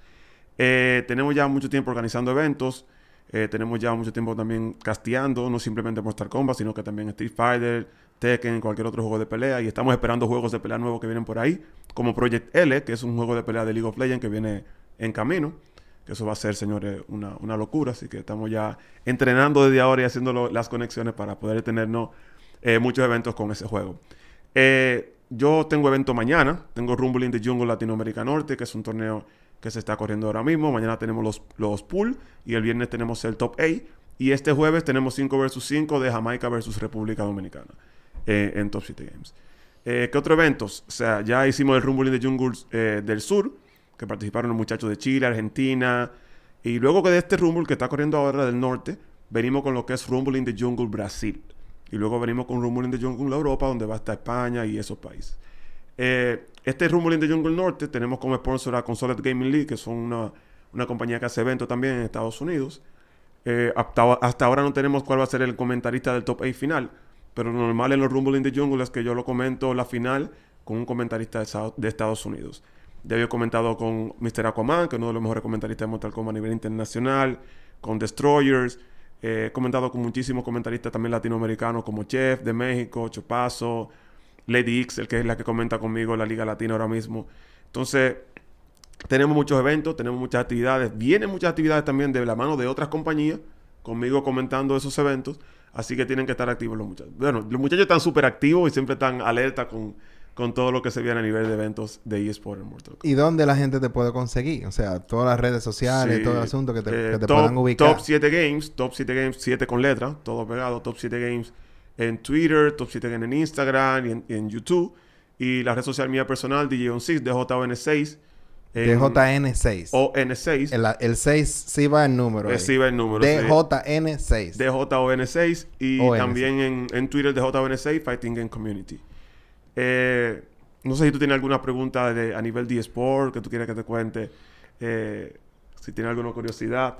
Eh, tenemos ya mucho tiempo organizando eventos. Eh, tenemos ya mucho tiempo también casteando, no simplemente Mortal Kombat, sino que también Street Fighter, Tekken, cualquier otro juego de pelea. Y estamos esperando juegos de pelea nuevos que vienen por ahí, como Project L, que es un juego de pelea de League of Legends que viene en camino. Que eso va a ser, señores, una, una locura. Así que estamos ya entrenando desde ahora y haciendo las conexiones para poder tenernos eh, muchos eventos con ese juego. Eh, yo tengo evento mañana. Tengo Rumble in the Jungle Latinoamérica Norte, que es un torneo que se está corriendo ahora mismo. Mañana tenemos los, los pool y el viernes tenemos el top 8. Y este jueves tenemos 5 versus 5 de Jamaica versus República Dominicana eh, en Top 7 Games. Eh, ¿Qué otros eventos? O sea, ya hicimos el Rumble in the Jungle eh, del Sur, que participaron los muchachos de Chile, Argentina. Y luego que de este Rumble que está corriendo ahora del norte, venimos con lo que es Rumble in the Jungle Brasil. Y luego venimos con Rumble in the Jungle Europa, donde va a estar España y esos países. Este Rumble in the Jungle Norte tenemos como sponsor a Consoled Gaming League, que son una, una compañía que hace eventos también en Estados Unidos. Hasta, hasta ahora no tenemos cuál va a ser el comentarista del top 8 final, pero lo normal en los Rumble in the Jungle es que yo lo comento la final con un comentarista de, Estados- Unidos. Ya había comentado con Mr. Aquaman, que es uno de los mejores comentaristas de Mortal a nivel internacional, con Destroyers. Eh, he comentado con muchísimos comentaristas también latinoamericanos como Chef de México, Chopazo, Lady X, el que es la que comenta conmigo en la Liga Latina ahora mismo. Entonces, tenemos muchos eventos, tenemos muchas actividades. Vienen muchas actividades también de la mano de otras compañías, conmigo comentando esos eventos. Así que tienen que estar activos los muchachos. Bueno, los muchachos están súper activos y siempre están alerta con, con todo lo que se viene a nivel de eventos de eSport en Mortal Kombat. ¿Y dónde la gente te puede conseguir? O sea, todas las redes sociales, Sí. todo el asunto que te, Eh, que te top, puedan ubicar. Top 7 Games, Top 7 Games, 7 con letra, todo pegado. Top 7 Games en Twitter, Top 7 Games en Instagram y en, y en YouTube. Y la red social mía personal, DJ6, DJN6. De JN6. ON6. El, el 6 sí va el número. ahí. Recibe el número. sí. DJN6. DJON6 y ON6. también en, en Twitter DJON6 Fighting Game Community. Eh, no sé si tú tienes alguna pregunta de, a nivel de eSport que tú quieras que te cuente. Eh, si tienes alguna curiosidad.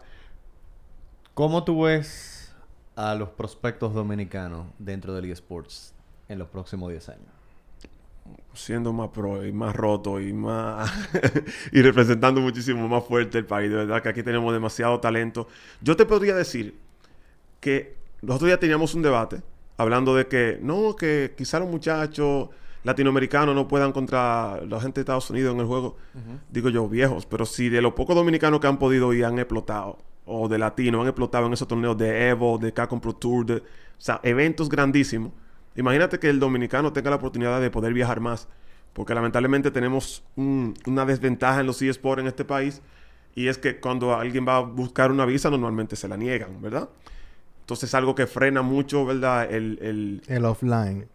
¿Cómo tú ves a los prospectos dominicanos dentro del eSports en los próximos 10 años? Siendo más pro y más roto y más... y representando muchísimo más fuerte el país. De verdad que aquí tenemos demasiado talento. Yo te podría decir que nosotros ya teníamos un debate hablando de que no, que quizá los muchachos latinoamericanos no puedan contra la gente de Estados Unidos en el juego. Digo yo, viejos, pero si de los pocos dominicanos que han podido y han explotado, o de latinos han explotado en esos torneos de Evo, de Capcom Pro Tour, de- O sea, eventos grandísimos. Imagínate que el dominicano tenga la oportunidad de poder viajar más. Porque lamentablemente tenemos un- una desventaja en los eSports en este país. Y es que cuando alguien va a buscar una visa, normalmente se la niegan, ¿verdad? Entonces es algo que frena mucho, ¿verdad? El, el- El offline.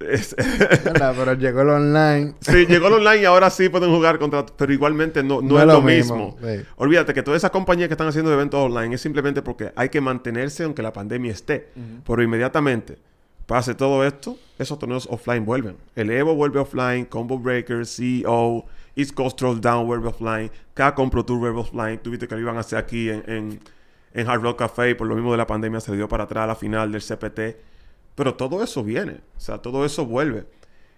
es- ¿Verdad? Pero llegó el online. sí, llegó el online y ahora sí pueden jugar contra... Pero igualmente no, no, es lo mismo. Sí. Olvídate que todas esas compañías que están haciendo eventos online es simplemente porque hay que mantenerse aunque la pandemia esté. Pero inmediatamente pase todo esto, esos torneos offline vuelven. El Evo vuelve offline, Combo Breaker, CEO, East Coast Troll Down vuelve offline, Capcom Pro Tour vuelve offline. Tuviste que lo iban a hacer aquí en, en, en Hard Rock Café y por lo mismo de la pandemia se dio para atrás a la final del CPT. Pero todo eso viene, o sea, todo eso vuelve.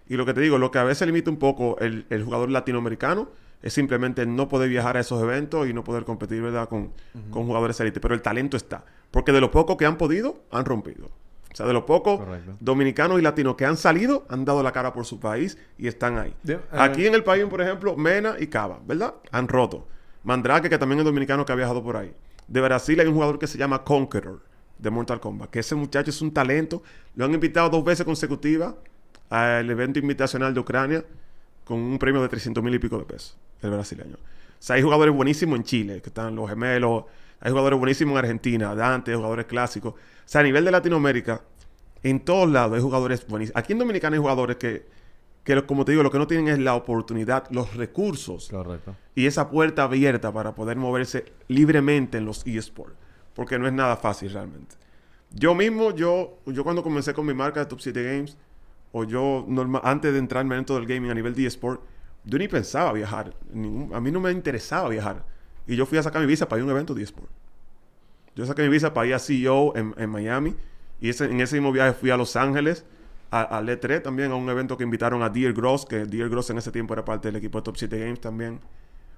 Y lo que te digo, lo que a veces limita un poco el, el jugador latinoamericano es simplemente no poder viajar a esos eventos y no poder competir, ¿verdad? Con, con jugadores élite. Pero el talento está. Porque de lo poco que han podido, han rompido. O sea, de lo poco Correcto. dominicanos y latinos que han salido, han dado la cara por su país y están ahí. De- Aquí en el país, por ejemplo, Mena y Cava, ¿verdad? Han roto. Mandrake, que también es dominicano que ha viajado por ahí. De Brasil hay un jugador que se llama Conqueror de Mortal Kombat, que ese muchacho es un talento. Lo han invitado dos veces consecutivas al evento invitacional de Ucrania con un premio de 300 mil y pico de pesos, el brasileño. O sea, hay jugadores buenísimos en Chile, que están los gemelos. Hay jugadores buenísimos en Argentina, Dante, jugadores clásicos. O sea, a nivel de Latinoamérica, en todos lados hay jugadores buenísimos. Aquí en Dominicana hay jugadores que, que como te digo, lo que no tienen es la oportunidad, los recursos Correcto. y esa puerta abierta para poder moverse libremente en los eSports. Porque no es nada fácil realmente. Yo mismo, yo, yo cuando comencé con mi marca de Top 7 Games, o yo antes de entrarme dentro del gaming a nivel de eSport, yo ni pensaba viajar. Ningún- a mí no me interesaba viajar. Y yo fui a sacar mi visa para ir a un evento de eSport. Yo saqué mi visa para ir a CEO en, en Miami. Y ese- en ese mismo viaje fui a Los Ángeles, a, a E3 también, a un evento que invitaron a Dear Gross, que Dear Gross en ese tiempo era parte del equipo de Top 7 Games también.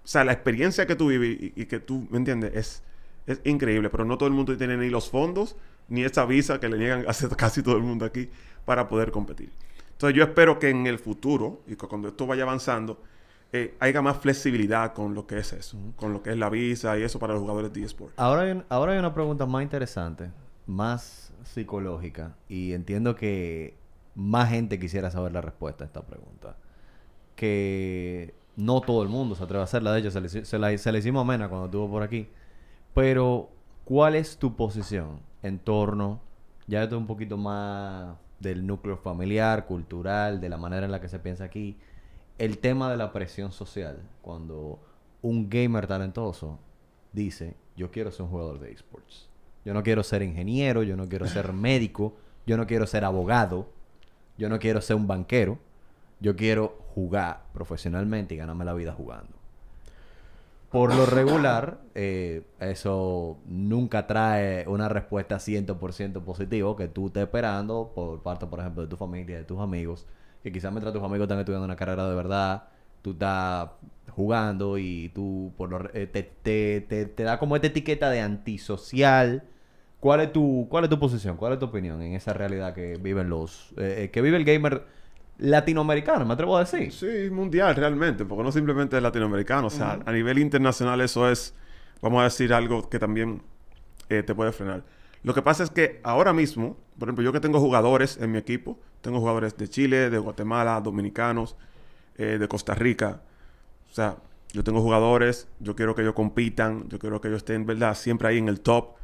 O sea, la experiencia que tú vives y, que tú, ¿me entiendes? Es, es increíble, pero no todo el mundo tiene ni los fondos, ni esa visa que le niegan a casi todo el mundo aquí para poder competir. Entonces yo espero que en el futuro, y que cuando esto vaya avanzando, eh, haya más flexibilidad con lo que es eso, con lo que es la visa y eso para los jugadores de eSport. Ahora hay, un- ahora hay una pregunta más interesante, más psicológica, y entiendo que más gente quisiera saber la respuesta a esta pregunta. Que no todo el mundo se atreve a hacerla, de hecho se le, se la, se hicimos a Mena cuando estuvo por aquí. Pero, ¿cuál es tu posición en torno, ya esto es un poquito más del núcleo familiar, cultural, de la manera en la que se piensa aquí, el tema de la presión social, cuando un gamer talentoso dice, yo quiero ser un jugador de esports. Yo no quiero ser ingeniero, yo no quiero ser médico, yo no quiero ser abogado, yo no quiero ser un banquero, yo quiero jugar profesionalmente y ganarme la vida jugando. Por lo regular, eh, eso nunca trae una respuesta 100% positivo que tú estés esperando por parte, por ejemplo, de tu familia, de tus amigos, que quizás mientras tus amigos están estudiando una carrera de verdad, tú estás jugando y tú por lo eh, te, te, te, te da como esta etiqueta de antisocial. ¿Cuál es tu, cuál es tu posición? ¿Cuál es tu opinión en esa realidad que viven los, eh, eh, que vive el gamer latinoamericano, me atrevo a decir? Sí, mundial realmente, porque no simplemente es latinoamericano. O sea, a nivel internacional eso es, vamos a decir, algo que también eh, te puede frenar. Lo que pasa es que ahora mismo, por ejemplo, yo que tengo jugadores en mi equipo, tengo jugadores de Chile, de Guatemala, dominicanos, eh, de Costa Rica. O sea, yo tengo jugadores, yo quiero que ellos compitan, yo quiero que ellos estén, ¿verdad? Siempre ahí en el top.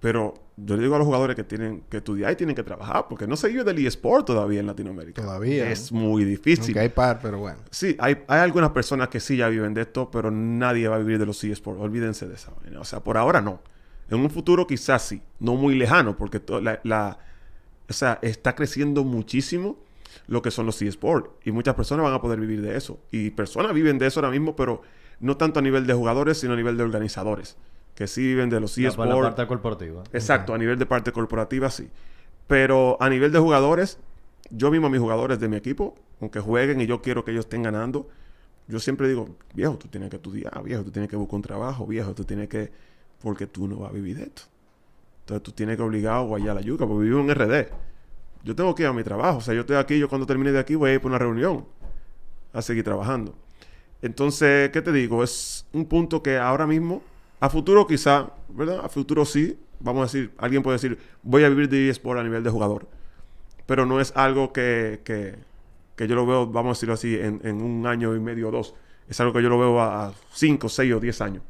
Pero yo le digo a los jugadores que tienen que estudiar y tienen que trabajar, porque no se vive del eSport todavía en Latinoamérica. Todavía. Es muy difícil. Aunque hay par, pero bueno. Sí, hay, hay algunas personas que sí ya viven de esto, pero nadie va a vivir de los eSports. Olvídense de esa vaina. O sea, por ahora no. En un futuro quizás sí. No muy lejano, porque la, la- o sea, está creciendo muchísimo lo que son los eSports. Y muchas personas van a poder vivir de eso. Y personas viven de eso ahora mismo, pero no tanto a nivel de jugadores, sino a nivel de organizadores. Que sí viven de los por la eSports. parte corporativa. Exacto, a nivel de parte corporativa sí. Pero a nivel de jugadores, yo mismo a mis jugadores de mi equipo, aunque jueguen y yo quiero que ellos estén ganando, yo siempre digo, viejo, tú tienes que estudiar, viejo, tú tienes que buscar un trabajo, viejo, tú tienes que... Porque tú no vas a vivir de esto. Entonces tú tienes que obligado a guayar la yuca, porque vivo en RD. Yo tengo que ir a mi trabajo. O sea, yo estoy aquí, yo cuando termine de aquí voy a ir por una reunión a seguir trabajando. Entonces, ¿qué te digo? Es un punto que ahora mismo, a futuro quizá, ¿verdad? A futuro sí, vamos a decir, alguien puede decir, voy a vivir de eSport a nivel de jugador. Pero no es algo que, que, que yo lo veo, vamos a decirlo así, en, en un año y medio o dos. Es algo que yo lo veo a 5, 6 o 10 años.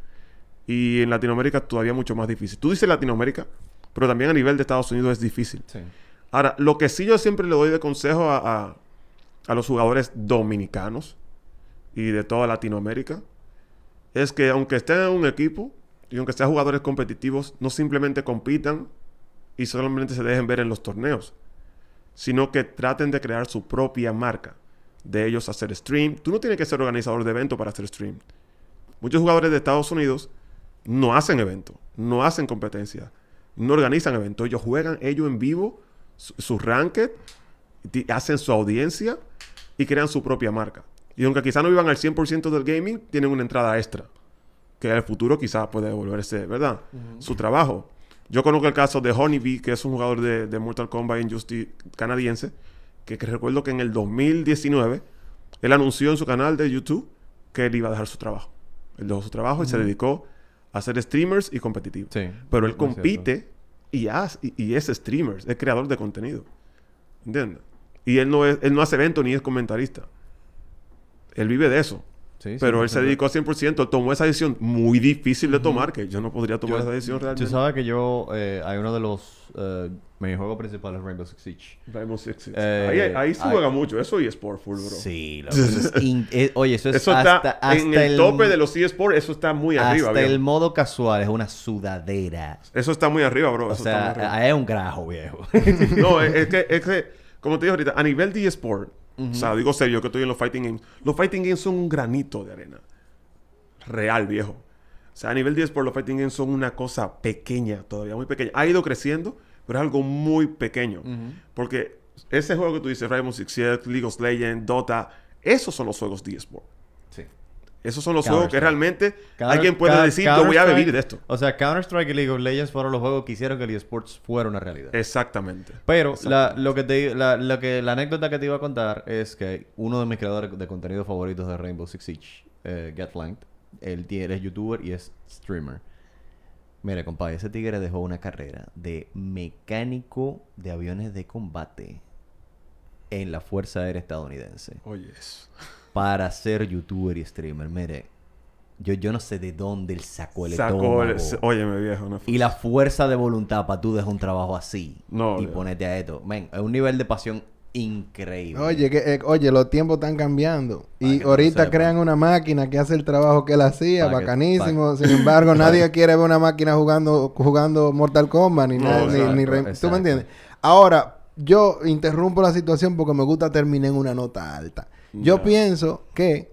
Y en Latinoamérica todavía mucho más difícil. Tú dices Latinoamérica, pero también a nivel de Estados Unidos es difícil. Sí. Ahora, lo que sí yo siempre le doy de consejo a, a- a los jugadores dominicanos y de toda Latinoamérica es que aunque estén en un equipo y aunque sean jugadores competitivos, no simplemente compitan y solamente se dejen ver en los torneos, sino que traten de crear su propia marca. De ellos hacer stream. Tú no tienes que ser organizador de evento para hacer stream. Muchos jugadores de Estados Unidos no hacen evento, no hacen competencia, no organizan eventos. Ellos juegan ellos en vivo, su, su ranked, hacen su audiencia y crean su propia marca. Y aunque quizá no vivan al 100% del gaming, tienen una entrada extra. Que en el futuro quizás puede volverse, ¿verdad? Su trabajo. Yo conozco el caso de Honeybee, que es un jugador de, de Mortal Kombat Injustice canadiense, que, que recuerdo que en el 2019 él anunció en su canal de YouTube que él iba a dejar su trabajo. Él dejó su trabajo y se dedicó a ser streamers y competitivo. Sí, Pero él compite y, y, y es streamer, es creador de contenido. ¿Entiendes? Y él no, es, él no hace eventos ni es comentarista. Él vive de eso. Sí, sí, Pero él sí, se sí. dedicó a 100%. Él tomó esa decisión muy difícil de tomar, que yo no podría tomar esa decisión Tú realmente. sabes que yo, eh, hay uno de los eh, minijuegos principales Rainbow Six Siege. Rainbow Six Siege. Eh, ahí, ahí se juega mucho. Eso y Sport Full, bro. Sí, eso es in- eh, oye, eso es Eso hasta, está hasta en el, tope de los eSports. Eso está muy arriba, hasta el modo casual es una sudadera. Eso está muy arriba, bro. O Eso está muy sea, arriba. es un grajo, viejo. No, es, es que, es que, como te dije ahorita, a nivel de eSport, o sea, digo serio que estoy en los fighting games, los fighting games son un granito de arena. Real, viejo. O sea, a nivel de eSport, los fighting games son una cosa pequeña, todavía muy pequeña. Ha ido creciendo, pero es algo muy pequeño. Porque ese juego que tú dices, Rainbow Six League of Legends, Dota, esos son los juegos de eSport. Esos son los juegos que realmente Counter- alguien puede Ca- decir, yo voy a vivir de esto. O sea, Counter-Strike y League of Legends fueron los juegos que hicieron que el eSports fuera una realidad. Exactamente. Pero la, lo que te, la, lo que, la anécdota que te iba a contar es que uno de mis creadores de contenido favoritos de Rainbow Six Siege, eh, GetFlanked, él es youtuber y es streamer. Mire, compadre, ese tigre dejó una carrera de mecánico de aviones de combate en la Fuerza Aérea Estadounidense Oye, eso. para ser youtuber y streamer. Mire, yo, yo no sé de dónde él sacó el Sacó el... Óyeme, viejo. no Y la fuerza de voluntad para tú dejar un trabajo así No, y ya. ponerte a esto. Men, es un nivel de pasión increíble. Oye, que, eh, oye, los tiempos están cambiando. Para Y ahorita crean una máquina que hace el trabajo que él hacía, Para que- bacanísimo. Sin embargo, nadie quiere ver una máquina jugando jugando Mortal Kombat ni No, nada, ni, exacto, ni re- ¿Tú me entiendes? Ahora, yo interrumpo la situación porque me gusta terminar en una nota alta. Yo pienso que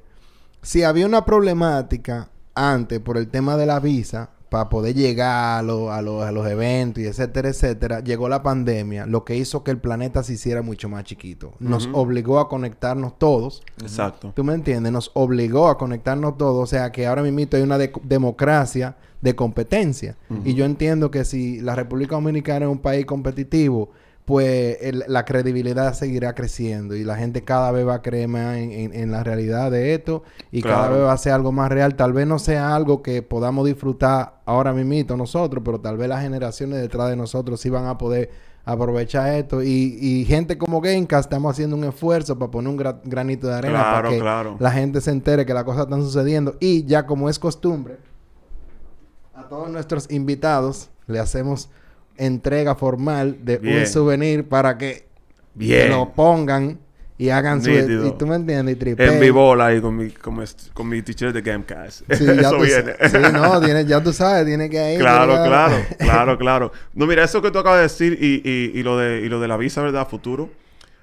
si había una problemática antes por el tema de la visa, para poder llegar a, lo- a, lo- a los eventos y etcétera, etcétera, llegó la pandemia, lo que hizo que el planeta se hiciera mucho más chiquito. Nos obligó a conectarnos todos. Exacto. ¿Tú me entiendes? Nos obligó a conectarnos todos. O sea, que ahora mismo hay una de- democracia de competencia. Y yo entiendo que si la República Dominicana es un país competitivo, pues el- la credibilidad seguirá creciendo y la gente cada vez va a creer más en, en- en la realidad de esto y cada vez va a ser algo más real. Tal vez no sea algo que podamos disfrutar ahora mismo nosotros, pero tal vez las generaciones detrás de nosotros sí van a poder aprovechar esto. Y, y gente como Gamecast estamos haciendo un esfuerzo para poner un gra- granito de arena Claro, para que claro. la gente se entere que las cosas están sucediendo. Y ya como es costumbre, a todos nuestros invitados le hacemos entrega formal de un souvenir para que Bien. lo pongan y hagan su... Y tú me entiendes, y. En mi bola ahí con mi, con mi, con mi t-shirt de Gamecast. Sí, ya Eso tú viene. sí, no, tiene, ya tú sabes, tiene que ir. claro, claro, claro, claro. No, mira, eso que tú acabas de decir y, y, y lo, de, y lo de la visa, ¿verdad? Futuro.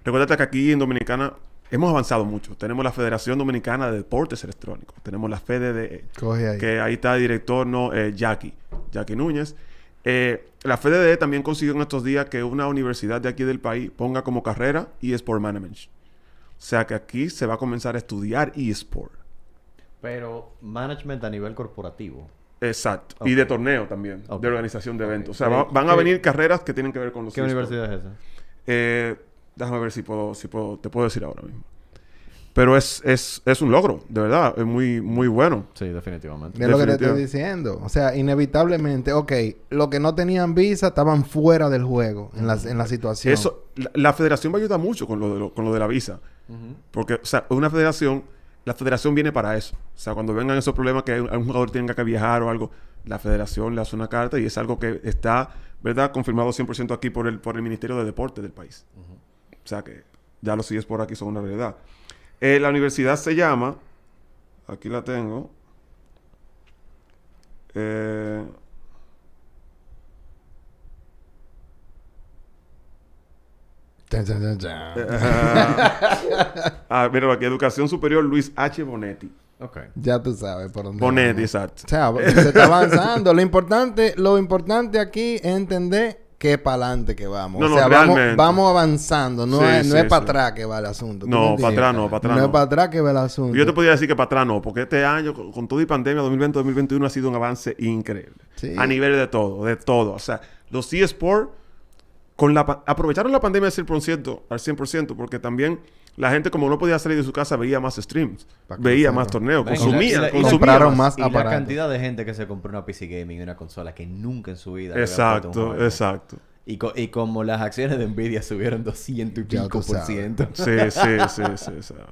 Recuérdate que aquí en Dominicana hemos avanzado mucho. Tenemos la Federación Dominicana de Deportes Electrónicos. Tenemos la FEDE de... Coge ahí. Que ahí está el director, ¿no? Eh, Jackie. Jackie Núñez. Eh, la FDD también consiguió en estos días que una universidad de aquí del país ponga como carrera eSport Management. O sea que aquí se va a comenzar a estudiar eSport. Pero management a nivel corporativo. Exacto. Y de torneo también. De organización de eventos. O sea, ¿Qué- va- van a venir carreras que tienen que ver con los ¿Qué universidad es esa? Eh, déjame ver si puedo, si puedo, te puedo decir ahora mismo. Pero es, es, es un logro, de verdad. Es muy, muy bueno. Sí, definitivamente. Es lo que te estoy diciendo. O sea, inevitablemente, ok, los que no tenían visa estaban fuera del juego en la, en la situación. Eso, la, la federación va a ayudar mucho con lo de, lo- con lo de la visa. Porque, o sea, una federación, la federación viene para eso. O sea, cuando vengan esos problemas que un jugador tenga que viajar o algo, la federación le hace una carta y es algo que está, ¿verdad?, confirmado 100% aquí por el, por el Ministerio de Deporte del país. O sea que ya los sigues por aquí son una realidad. Eh, la universidad se llama, aquí la tengo, eh, chan. ah, mira, aquí, Educación Superior Luis H. Bonetti. Ok. Ya tú sabes por dónde. Bonetti, exacto. O sea, se está avanzando. lo importante, lo importante aquí es entender que es para adelante que vamos. No, o sea, vamos, vamos avanzando. No Sí, es, no sí, es para sí. atrás que va el asunto. ¿tú No, para atrás no, para atrás No no. es para atrás que va el asunto. Yo te podría decir que para atrás no, porque este año, con, con todo y pandemia 2020-2021, ha sido un avance increíble. Sí. A nivel de todo, de todo. O sea, los eSports con la aprovecharon la pandemia al 100%, al 100%, porque también la gente, como no podía salir de su casa, veía más streams, veía más torneos, consumía, la- Compraron más Y la cantidad de gente que se compró una PC Gaming y una consola que nunca en su vida Exacto, exacto. Y, co- y como las acciones de Nvidia subieron 200 y pico por ciento. Sí, sí, sí, sí. sea,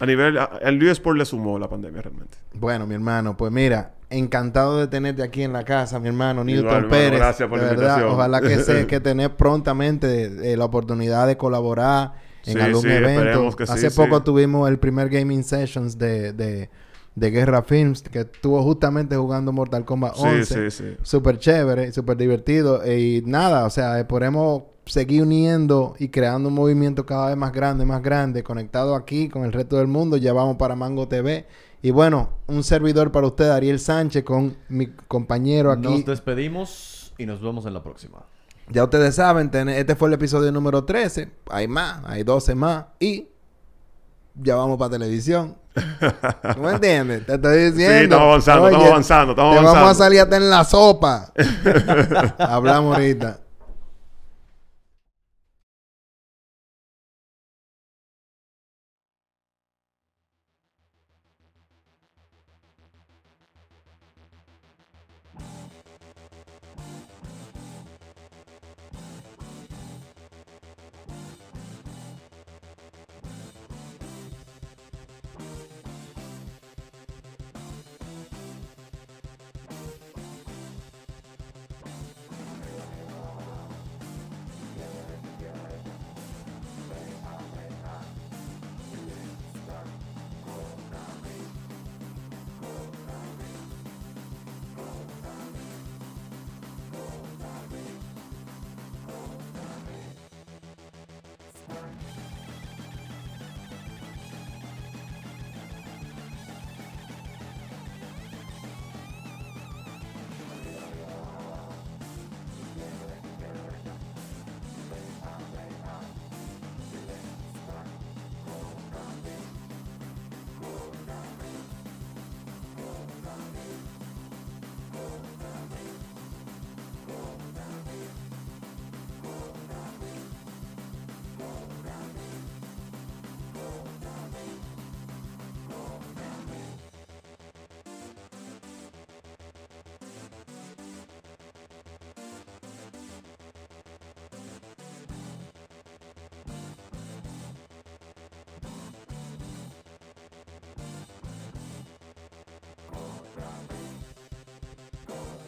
a nivel, el eSport le sumó la pandemia realmente. Bueno, mi hermano, pues mira, encantado de tenerte aquí en la casa, mi hermano Newton Igual, hermano, Pérez. gracias por de la verdad, invitación. ojalá que se que tener prontamente eh, la oportunidad de colaborar en Sí, algún sí, evento. que Hace sí. poco tuvimos el primer gaming sessions de, de, de Guerra Films que estuvo justamente jugando Mortal Kombat Sí, 11. sí, sí. Súper chévere, súper divertido. Y nada, o sea, esperemos seguir uniendo y creando un movimiento cada vez más grande, más grande, conectado aquí con el resto del mundo. Ya vamos para Mango TV. Y bueno, un servidor para usted, Ariel Sánchez, con mi compañero aquí. Nos despedimos y nos vemos en la próxima. Ya ustedes saben, este fue el episodio número 13. Hay más, hay 12 más. Y ya vamos para televisión. ¿Tú me entiendes? Te estoy diciendo. Sí, estamos avanzando, estamos avanzando, estamos te vamos a salir hasta en la sopa. Hablamos ahorita.